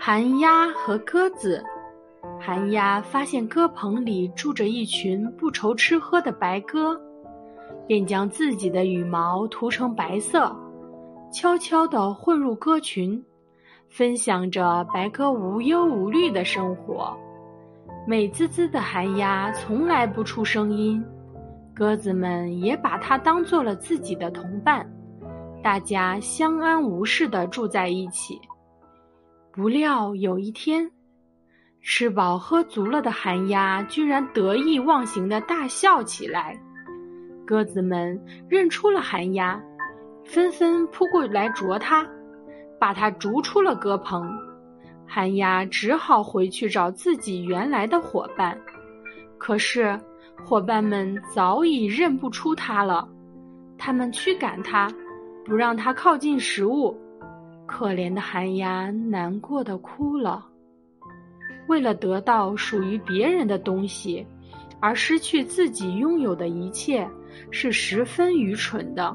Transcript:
寒鸦和鸽子。寒鸦发现鸽棚里住着一群不愁吃喝的白鸽，便将自己的羽毛涂成白色，悄悄地混入鸽群，分享着白鸽无忧无虑的生活。美滋滋的寒鸦从来不出声音，鸽子们也把它当做了自己的同伴，大家相安无事地住在一起。不料有一天，吃饱喝足了的寒鸦居然得意忘形的大笑起来。鸽子们认出了寒鸦，纷纷扑过来啄它，把它逐出了鸽棚。寒鸦只好回去找自己原来的伙伴，可是伙伴们早已认不出它了，他们驱赶它，不让它靠近食物。可怜的寒鸦难过的哭了。为了得到属于别人的东西，而失去自己拥有的一切，是十分愚蠢的。